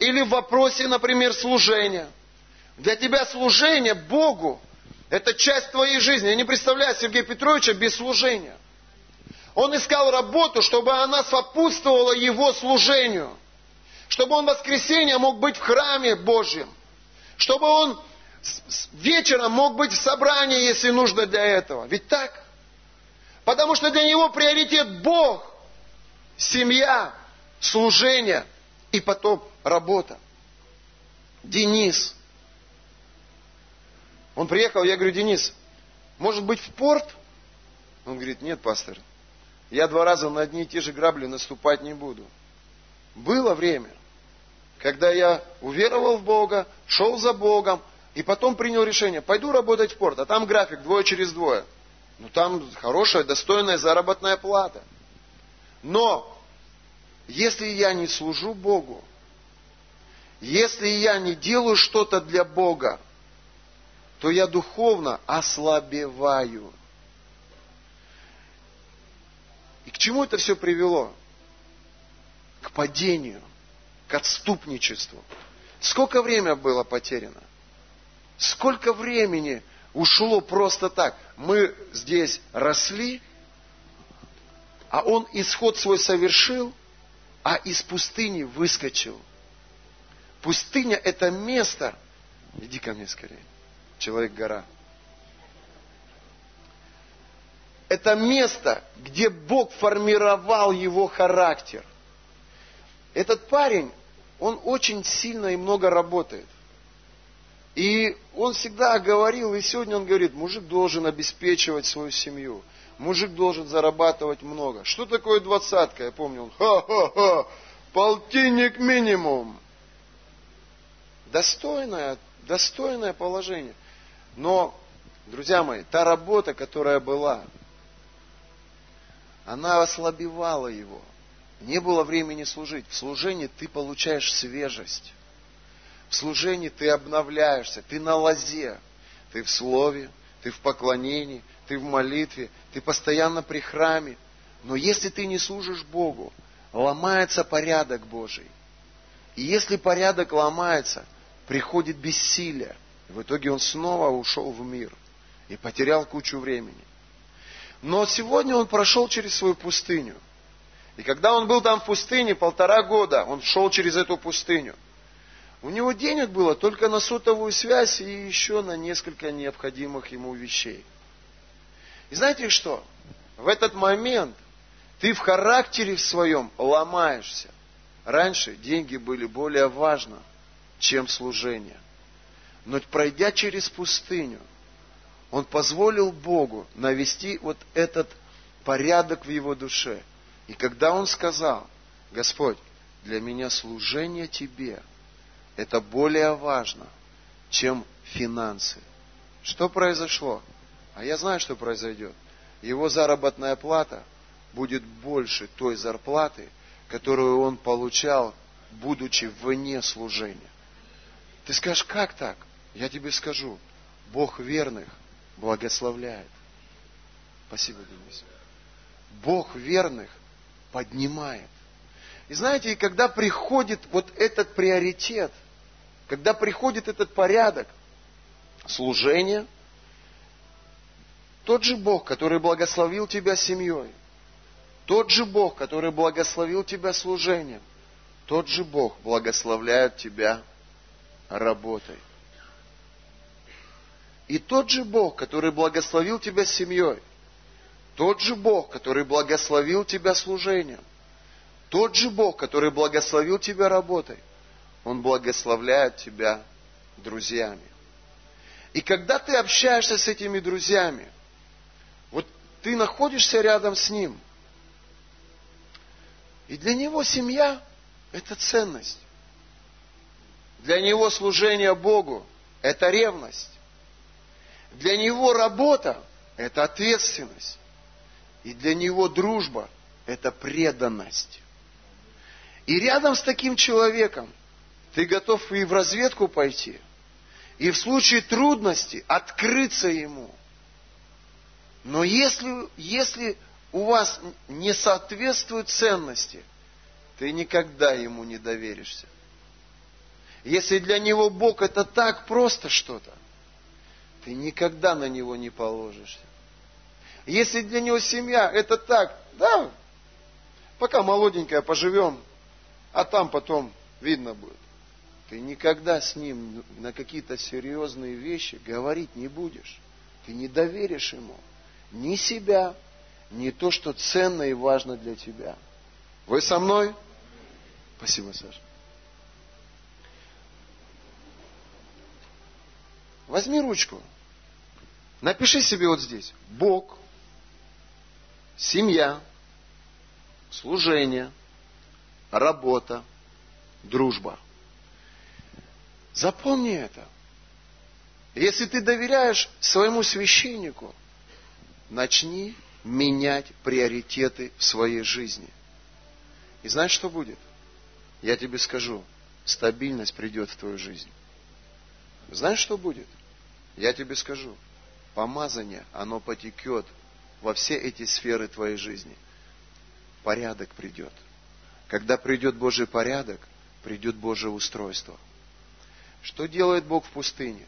Speaker 1: Или в вопросе, например, служения. Для тебя служение Богу – это часть твоей жизни. Я не представляю Сергея Петровича без служения. Он искал работу, чтобы она сопутствовала его служению. Чтобы он в воскресенье мог быть в храме Божьем. Чтобы он вечером мог быть в собрании, если нужно для этого. Ведь так? Потому что для него приоритет Бог, семья, служение и потом работа. Денис. Он приехал, я говорю, Денис, может быть в порт? Он говорит, нет, пастор, я два раза на одни и те же грабли наступать не буду. Было время, когда я уверовал в Бога, шел за Богом, и потом принял решение, пойду работать в порт, а там график двое через двое. Ну там хорошая, достойная заработная плата. Но, если я не служу Богу, если я не делаю что-то для Бога, то я духовно ослабеваю. И к чему это все привело? К падению, к отступничеству. Сколько время было потеряно? Сколько времени ушло просто так. Мы здесь росли, а он исход свой совершил, а из пустыни выскочил. Пустыня – это место, иди ко мне скорее, человек-гора. Это место, где Бог формировал его характер. Этот парень, он очень сильно и много работает. И он всегда говорил, и сегодня он говорит, мужик должен обеспечивать свою семью. Мужик должен зарабатывать много. Что такое двадцатка? Я помню, он, ха-ха-ха, полтинник минимум. Достойное, достойное положение. Но, друзья мои, та работа, которая была, она ослабевала его. Не было времени служить. В служении ты получаешь свежесть. В служении ты обновляешься, ты на лозе, ты в слове, ты в поклонении, ты в молитве, ты постоянно при храме. Но если ты не служишь Богу, ломается порядок Божий. И если порядок ломается, приходит бессилие. В итоге он снова ушел в мир и потерял кучу времени. Но сегодня он прошел через свою пустыню. И когда он был там в пустыне, полтора года, он шел через эту пустыню. У него денег было только на сотовую связь и еще на несколько необходимых ему вещей. И знаете что? В этот момент ты в характере в своем ломаешься. Раньше деньги были более важны, чем служение. Но пройдя через пустыню, он позволил Богу навести вот этот порядок в его душе. И когда он сказал, Господь, для меня служение Тебе, это более важно, чем финансы. Что произошло? А я знаю, что произойдет. Его заработная плата будет больше той зарплаты, которую он получал, будучи вне служения. Ты скажешь, как так? Я тебе скажу, Бог верных благословляет. Спасибо, Денис. Бог верных поднимает. И знаете, когда приходит вот этот приоритет, когда приходит этот порядок служения, тот же Бог, который благословил тебя семьей, тот же Бог, который благословил тебя служением, тот же Бог благословляет тебя работой. И тот же Бог, который благословил тебя семьей, тот же Бог, который благословил тебя служением, тот же Бог, который благословил тебя работой, Он благословляет тебя друзьями. И когда ты общаешься с этими друзьями, вот ты находишься рядом с ним, и для него семья – это ценность. Для него служение Богу – это ревность. Для него работа – это ответственность. И для него дружба – это преданность. И рядом с таким человеком ты готов и в разведку пойти, и в случае трудности открыться ему. Но если, если у вас не соответствуют ценности, ты никогда ему не доверишься. Если для него Бог это так просто что-то, ты никогда на него не положишься. Если для него семья это так, да, пока молоденькая поживем, а там потом видно будет. Ты никогда с ним на какие-то серьезные вещи говорить не будешь. Ты не доверишь ему ни себя, ни то, что ценно и важно для тебя. Вы со мной? Спасибо, Саша. Возьми ручку. Напиши себе вот здесь. Бог, семья, служение, работа, дружба. Запомни это. Если ты доверяешь своему священнику, начни менять приоритеты в своей жизни. И знаешь, что будет? Я тебе скажу, стабильность придет в твою жизнь. Знаешь, что будет? Я тебе скажу, помазание, оно потекет во все эти сферы твоей жизни. Порядок придет. Когда придет Божий порядок, придет Божье устройство. Что делает Бог в пустыне?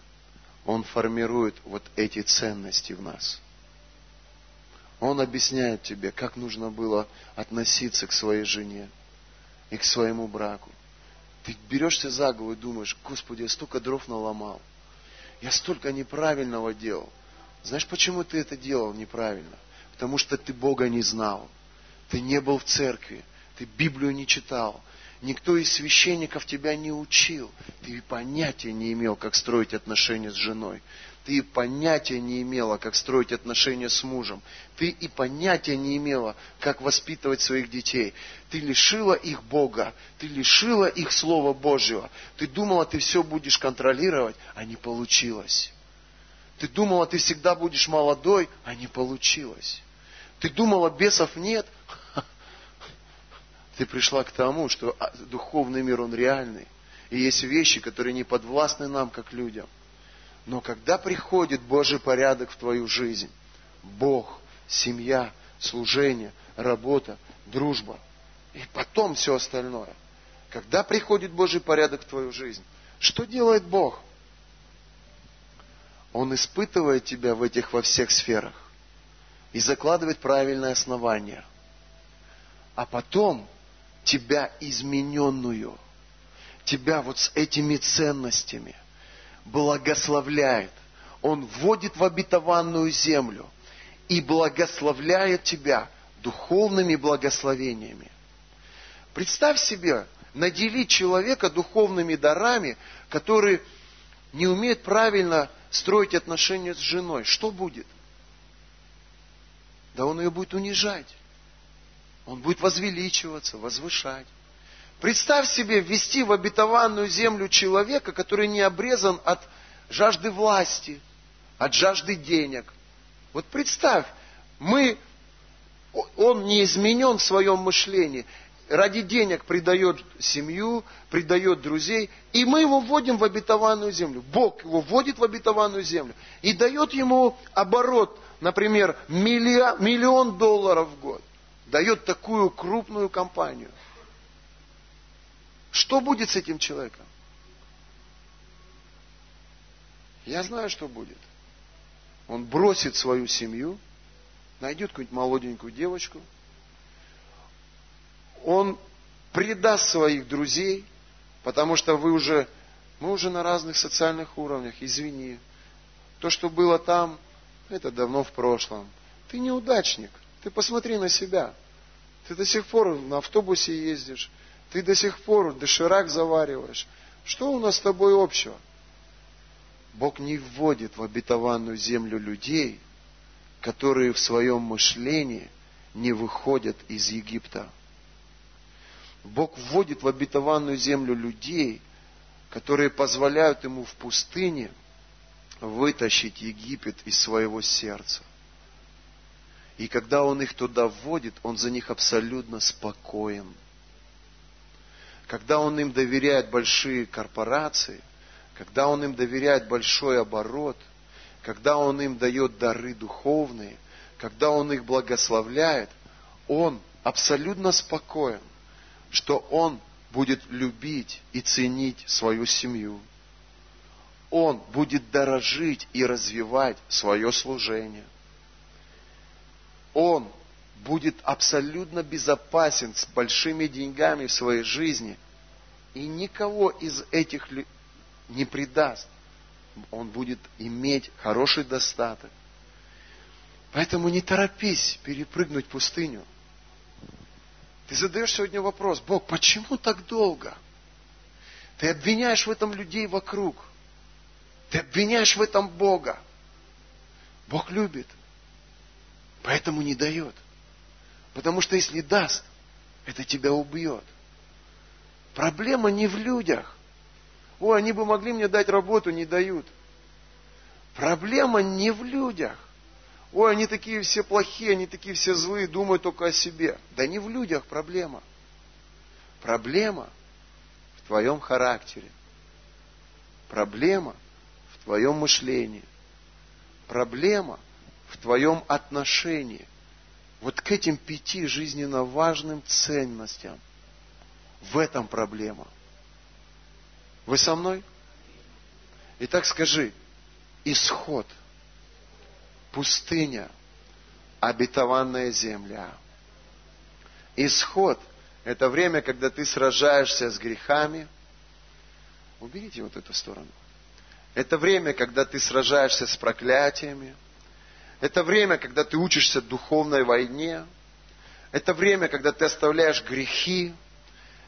Speaker 1: Он формирует вот эти ценности в нас. Он объясняет тебе, как нужно было относиться к своей жене и к своему браку. Ты берешься за голову и думаешь, Господи, я столько дров наломал. Я столько неправильного делал. Знаешь, почему ты это делал неправильно? Потому что ты Бога не знал. Ты не был в церкви. Ты Библию не читал. Никто из священников тебя не учил. Ты понятия не имел, как строить отношения с женой. Ты понятия не имела, как строить отношения с мужем. Ты и понятия не имела, как воспитывать своих детей. Ты лишила их Бога. Ты лишила их Слова Божьего. Ты думала, ты все будешь контролировать, а не получилось. Ты думала, ты всегда будешь молодой, а не получилось. Ты думала, бесов нет. Ты пришла к тому, что а, духовный мир, он реальный. И есть вещи, которые не подвластны нам, как людям. Но когда приходит Божий порядок в твою жизнь, Бог, семья, служение, работа, дружба. И потом все остальное. Когда приходит Божий порядок в твою жизнь, что делает Бог? Он испытывает тебя в этих во всех сферах и закладывает правильное основание. А потом тебя измененную, тебя вот с этими ценностями благословляет. Он вводит в обетованную землю и благословляет тебя духовными благословениями. Представь себе, наделить человека духовными дарами, который не умеет правильно строить отношения с женой. Что будет? Да он ее будет унижать. Он будет возвеличиваться, возвышать. Представь себе ввести в обетованную землю человека, который не обрезан от жажды власти, от жажды денег. Вот представь, мы, он не изменен в своем мышлении ради денег предает семью, предает друзей, и мы его вводим в обетованную землю. Бог его вводит в обетованную землю и дает ему оборот, например, миллион, миллион долларов в год. Дает такую крупную компанию. Что будет с этим человеком? Я знаю, что будет. Он бросит свою семью, найдет какую-нибудь молоденькую девочку – он предаст своих друзей, потому что вы уже, мы уже на разных социальных уровнях, извини. То, что было там, это давно в прошлом. Ты неудачник. Ты посмотри на себя. Ты до сих пор на автобусе ездишь. Ты до сих пор доширак завариваешь. Что у нас с тобой общего? Бог не вводит в обетованную землю людей, которые в своем мышлении не выходят из Египта. Бог вводит в обетованную землю людей, которые позволяют ему в пустыне вытащить Египет из своего сердца. И когда он их туда вводит, он за них абсолютно спокоен. Когда он им доверяет большие корпорации, когда он им доверяет большой оборот, когда он им дает дары духовные, когда он их благословляет, он абсолютно спокоен что он будет любить и ценить свою семью. Он будет дорожить и развивать свое служение. Он будет абсолютно безопасен с большими деньгами в своей жизни и никого из этих не предаст. Он будет иметь хороший достаток. Поэтому не торопись перепрыгнуть пустыню. Ты задаешь сегодня вопрос, Бог, почему так долго? Ты обвиняешь в этом людей вокруг. Ты обвиняешь в этом Бога. Бог любит. Поэтому не дает. Потому что если даст, это тебя убьет. Проблема не в людях. О, они бы могли мне дать работу, не дают. Проблема не в людях. Ой, они такие все плохие, они такие все злые, думают только о себе. Да не в людях проблема. Проблема в твоем характере. Проблема в твоем мышлении. Проблема в твоем отношении. Вот к этим пяти жизненно важным ценностям. В этом проблема. Вы со мной? Итак, скажи, исход – пустыня, обетованная земля. Исход – это время, когда ты сражаешься с грехами. Уберите вот эту сторону. Это время, когда ты сражаешься с проклятиями. Это время, когда ты учишься духовной войне. Это время, когда ты оставляешь грехи.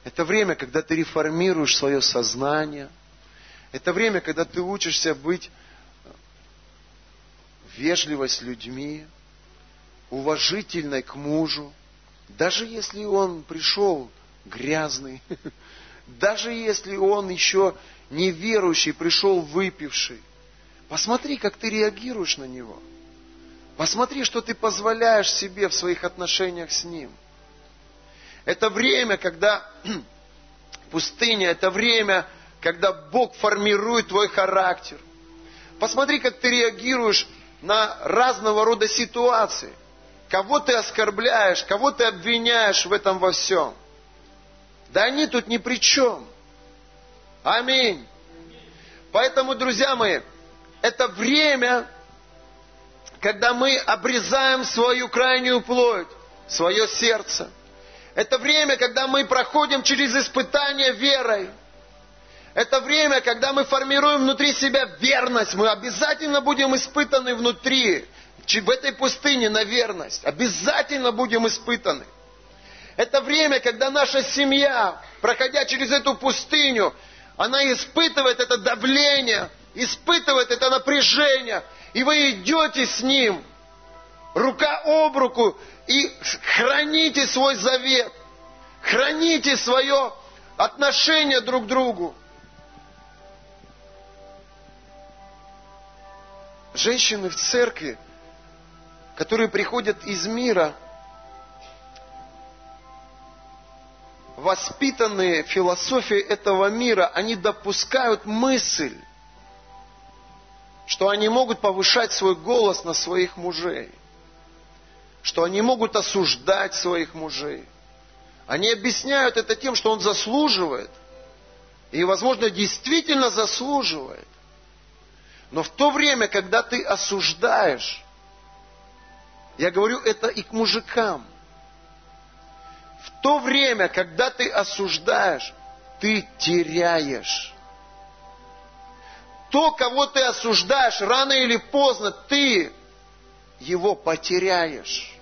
Speaker 1: Это время, когда ты реформируешь свое сознание. Это время, когда ты учишься быть вежливость с людьми, уважительной к мужу, даже если он пришел грязный, даже если он еще неверующий, пришел выпивший. Посмотри, как ты реагируешь на него. Посмотри, что ты позволяешь себе в своих отношениях с ним. Это время, когда пустыня, это время, когда Бог формирует твой характер. Посмотри, как ты реагируешь на разного рода ситуации. кого ты оскорбляешь, кого ты обвиняешь в этом во всем. Да они тут ни при чем. Аминь. Поэтому, друзья мои, это время, когда мы обрезаем свою крайнюю плоть, свое сердце. Это время, когда мы проходим через испытание верой. Это время, когда мы формируем внутри себя верность. Мы обязательно будем испытаны внутри, в этой пустыне на верность. Обязательно будем испытаны. Это время, когда наша семья, проходя через эту пустыню, она испытывает это давление, испытывает это напряжение, и вы идете с ним рука об руку и храните свой завет, храните свое отношение друг к другу. Женщины в церкви, которые приходят из мира, воспитанные философией этого мира, они допускают мысль, что они могут повышать свой голос на своих мужей, что они могут осуждать своих мужей. Они объясняют это тем, что он заслуживает, и, возможно, действительно заслуживает. Но в то время, когда ты осуждаешь, я говорю это и к мужикам, в то время, когда ты осуждаешь, ты теряешь. То, кого ты осуждаешь, рано или поздно ты его потеряешь.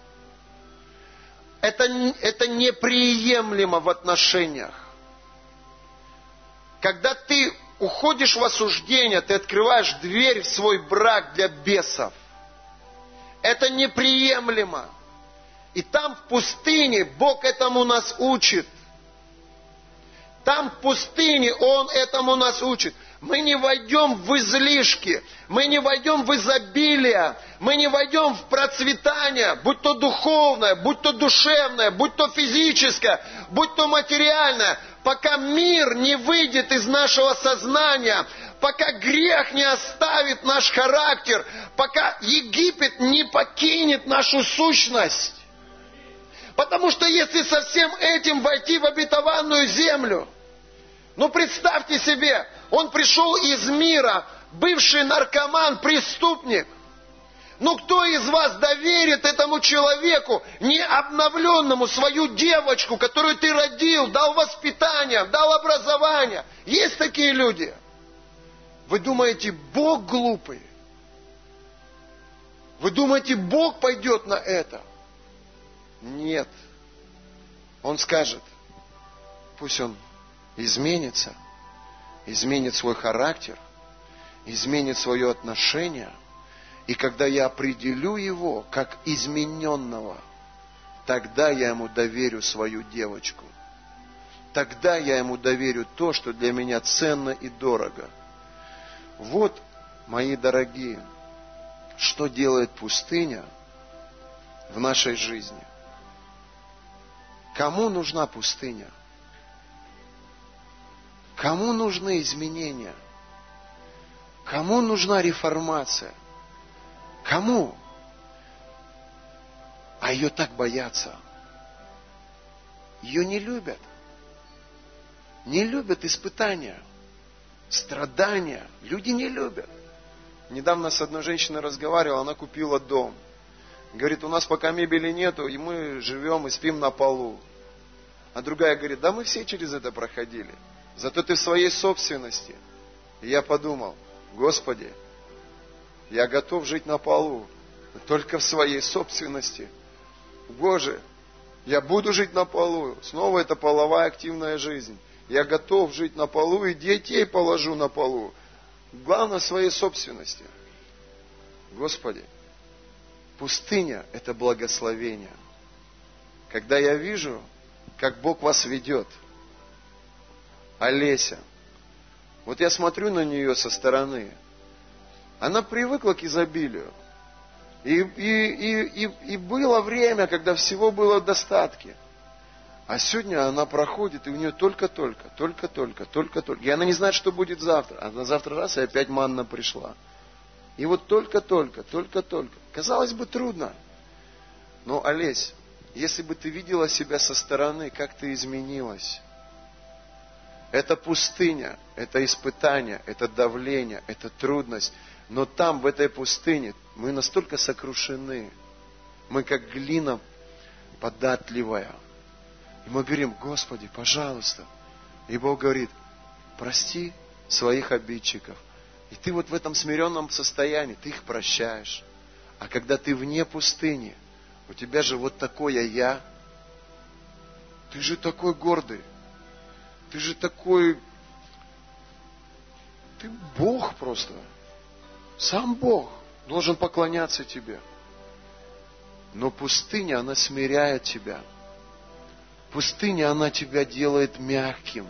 Speaker 1: Это, это неприемлемо в отношениях. Когда ты уходишь в осуждение, ты открываешь дверь в свой брак для бесов. Это неприемлемо. И там в пустыне Бог этому нас учит. Там в пустыне Он этому нас учит. Мы не войдем в излишки, мы не войдем в изобилие, мы не войдем в процветание, будь то духовное, будь то душевное, будь то физическое, будь то материальное, пока мир не выйдет из нашего сознания, пока грех не оставит наш характер, пока Египет не покинет нашу сущность. Потому что если со всем этим войти в обетованную землю, ну представьте себе, он пришел из мира, бывший наркоман, преступник. Ну кто из вас доверит этому человеку, не обновленному, свою девочку, которую ты родил, дал воспитание, дал образование? Есть такие люди. Вы думаете, Бог глупый? Вы думаете, Бог пойдет на это? Нет. Он скажет, пусть он изменится, изменит свой характер, изменит свое отношение. И когда я определю его как измененного, тогда я ему доверю свою девочку. Тогда я ему доверю то, что для меня ценно и дорого. Вот, мои дорогие, что делает пустыня в нашей жизни. Кому нужна пустыня? Кому нужны изменения? Кому нужна реформация? Кому? А ее так боятся. Ее не любят. Не любят испытания, страдания. Люди не любят. Недавно с одной женщиной разговаривал, она купила дом – Говорит, у нас пока мебели нету, и мы живем и спим на полу. А другая говорит, да мы все через это проходили. Зато ты в своей собственности. И я подумал, Господи, я готов жить на полу, только в своей собственности. Боже, я буду жить на полу. Снова это половая активная жизнь. Я готов жить на полу и детей положу на полу. Главное в своей собственности. Господи, Пустыня – это благословение. Когда я вижу, как Бог вас ведет, Олеся, вот я смотрю на нее со стороны, она привыкла к изобилию. И, и, и, и, и было время, когда всего было в достатке. А сегодня она проходит, и у нее только-только, только-только, только-только. И она не знает, что будет завтра. А на завтра раз, и опять манна пришла. И вот только-только, только-только. Казалось бы, трудно. Но, Олесь, если бы ты видела себя со стороны, как ты изменилась. Это пустыня, это испытание, это давление, это трудность. Но там, в этой пустыне, мы настолько сокрушены. Мы как глина податливая. И мы говорим, Господи, пожалуйста. И Бог говорит, прости своих обидчиков. И ты вот в этом смиренном состоянии, ты их прощаешь. А когда ты вне пустыни, у тебя же вот такое я. Ты же такой гордый. Ты же такой... Ты Бог просто. Сам Бог должен поклоняться тебе. Но пустыня, она смиряет тебя. Пустыня, она тебя делает мягким.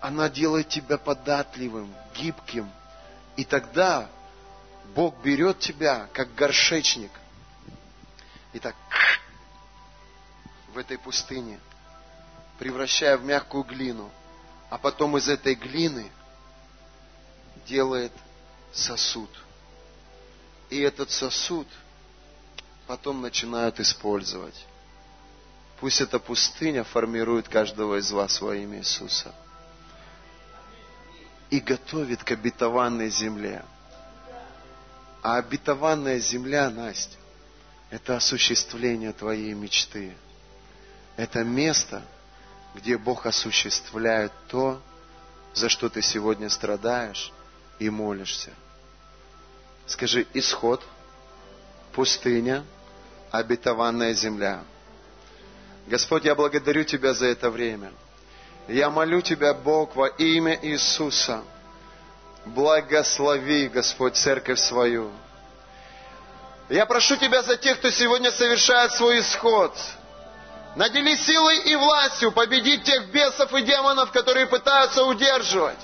Speaker 1: Она делает тебя податливым, гибким. И тогда Бог берет тебя, как горшечник, и так в этой пустыне, превращая в мягкую глину, а потом из этой глины делает сосуд. И этот сосуд потом начинают использовать. Пусть эта пустыня формирует каждого из вас во имя Иисуса. И готовит к обетованной земле. А обетованная земля, Настя, это осуществление твоей мечты. Это место, где Бог осуществляет то, за что ты сегодня страдаешь и молишься. Скажи, исход, пустыня, обетованная земля. Господь, я благодарю Тебя за это время. Я молю Тебя, Бог, во имя Иисуса, благослови, Господь, церковь свою. Я прошу Тебя за тех, кто сегодня совершает свой исход. Надели силой и властью победить тех бесов и демонов, которые пытаются удерживать.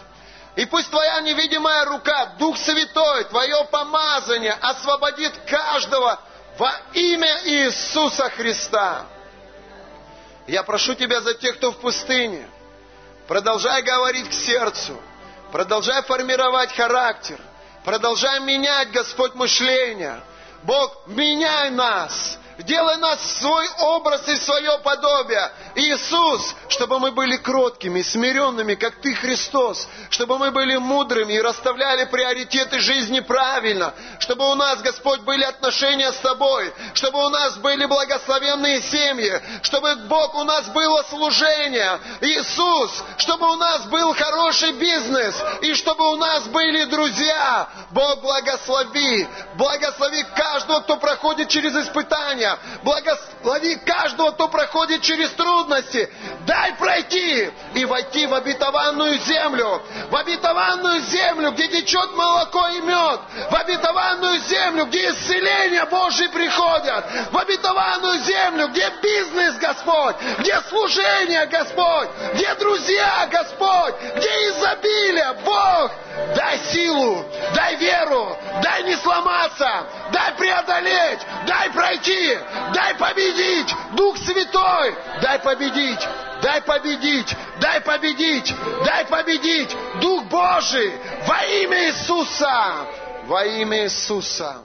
Speaker 1: И пусть Твоя невидимая рука, Дух Святой, Твое помазание освободит каждого во имя Иисуса Христа. Я прошу Тебя за тех, кто в пустыне. Продолжай говорить к сердцу. Продолжай формировать характер. Продолжай менять, Господь, мышление. Бог, меняй нас. Делай нас в свой образ и свое подобие. Иисус, чтобы мы были кроткими, смиренными, как Ты, Христос. Чтобы мы были мудрыми и расставляли приоритеты жизни правильно. Чтобы у нас, Господь, были отношения с Тобой. Чтобы у нас были благословенные семьи. Чтобы, Бог, у нас было служение. Иисус, чтобы у нас был хороший бизнес. И чтобы у нас были друзья. Бог, благослови. Благослови каждого, кто проходит через испытания страдания. Благослови каждого, кто проходит через трудности. Дай пройти и войти в обетованную землю. В обетованную землю, где течет молоко и мед. В обетованную землю, где исцеления Божьи приходят. В обетованную землю, где бизнес, Господь. Где служение, Господь. Где друзья, Господь. Где изобилие, Бог. Дай силу, дай веру, дай не сломаться, дай преодолеть, дай пройти, дай победить, Дух Святой, дай победить, дай победить, дай победить, дай победить, Дух Божий, во имя Иисуса, во имя Иисуса.